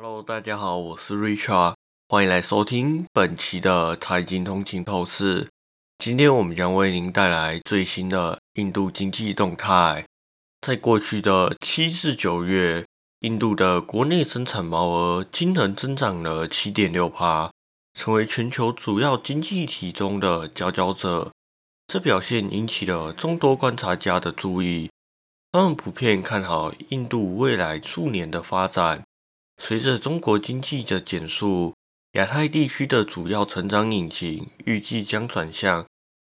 Hello，大家好，我是 Richard，欢迎来收听本期的财经通勤透视。今天我们将为您带来最新的印度经济动态。在过去的七至九月，印度的国内生产毛额惊人增长了七点六帕，成为全球主要经济体中的佼佼者。这表现引起了众多观察家的注意，他们普遍看好印度未来数年的发展。随着中国经济的减速，亚太地区的主要成长引擎预计将转向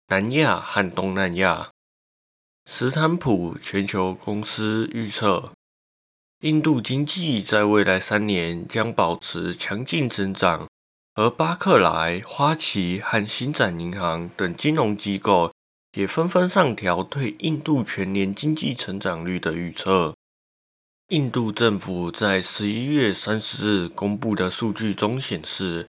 南亚和东南亚。斯坦普全球公司预测，印度经济在未来三年将保持强劲增长，而巴克莱、花旗和星展银行等金融机构也纷纷上调对印度全年经济成长率的预测。印度政府在十一月三十日公布的数据中显示，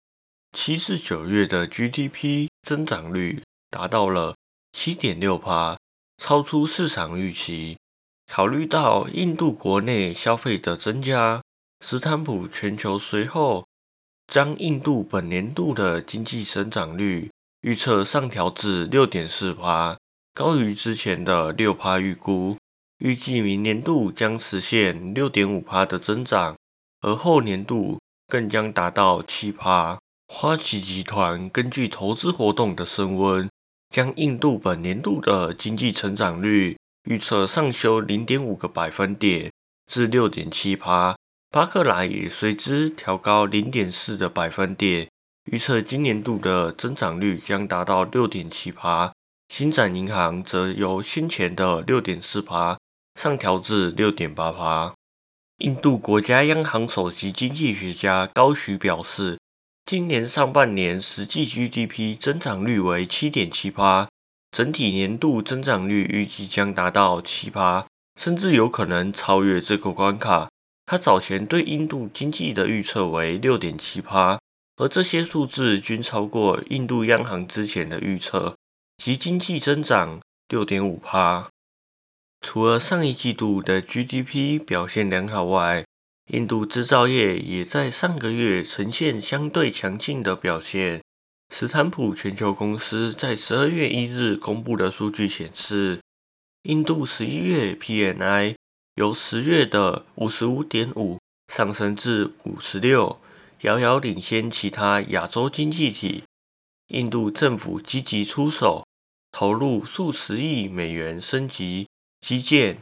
七至九月的 GDP 增长率达到了七点六帕，超出市场预期。考虑到印度国内消费的增加，斯坦普全球随后将印度本年度的经济增长率预测上调至六点四帕，高于之前的六帕预估。预计明年度将实现六点五帕的增长，而后年度更将达到七帕。花旗集团根据投资活动的升温，将印度本年度的经济成长率预测上修零点五个百分点至六点七帕。巴克莱也随之调高零点四的百分点，预测今年度的增长率将达到六点七帕。新展银行则由先前的六点四帕。上调至六点八帕。印度国家央行首席经济学家高徐表示，今年上半年实际 GDP 增长率为七点七帕，整体年度增长率预计将达到七帕，甚至有可能超越这个关卡。他早前对印度经济的预测为六点七帕，而这些数字均超过印度央行之前的预测，即经济增长六点五帕。除了上一季度的 GDP 表现良好外，印度制造业也在上个月呈现相对强劲的表现。斯坦普全球公司在十二月一日公布的数据显示，印度十一月 PNI 由十月的五十五点五上升至五十六，遥遥领先其他亚洲经济体。印度政府积极出手，投入数十亿美元升级。基建，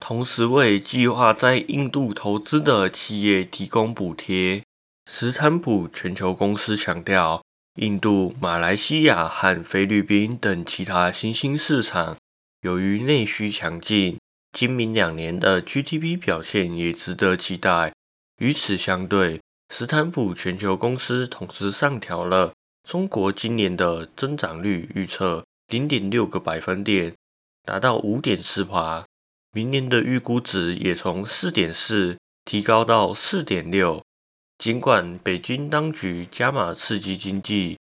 同时为计划在印度投资的企业提供补贴。斯坦普全球公司强调，印度、马来西亚和菲律宾等其他新兴市场由于内需强劲，今明两年的 GDP 表现也值得期待。与此相对，斯坦普全球公司同时上调了中国今年的增长率预测零点六个百分点。达到五点四趴，明年的预估值也从四点四提高到四点六。尽管北京当局加码刺激经济，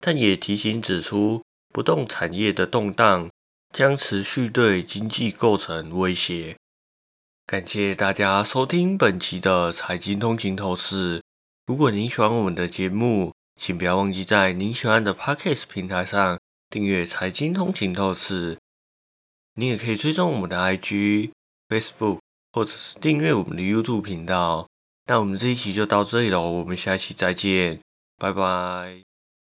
但也提醒指出，不动产业的动荡将持续对经济构成威胁。感谢大家收听本期的财经通勤透视。如果您喜欢我们的节目，请不要忘记在您喜欢的 Podcast 平台上订阅财经通勤透视。你也可以追踪我们的 IG、Facebook，或者是订阅我们的 YouTube 频道。那我们这一期就到这里了，我们下期再见，拜拜。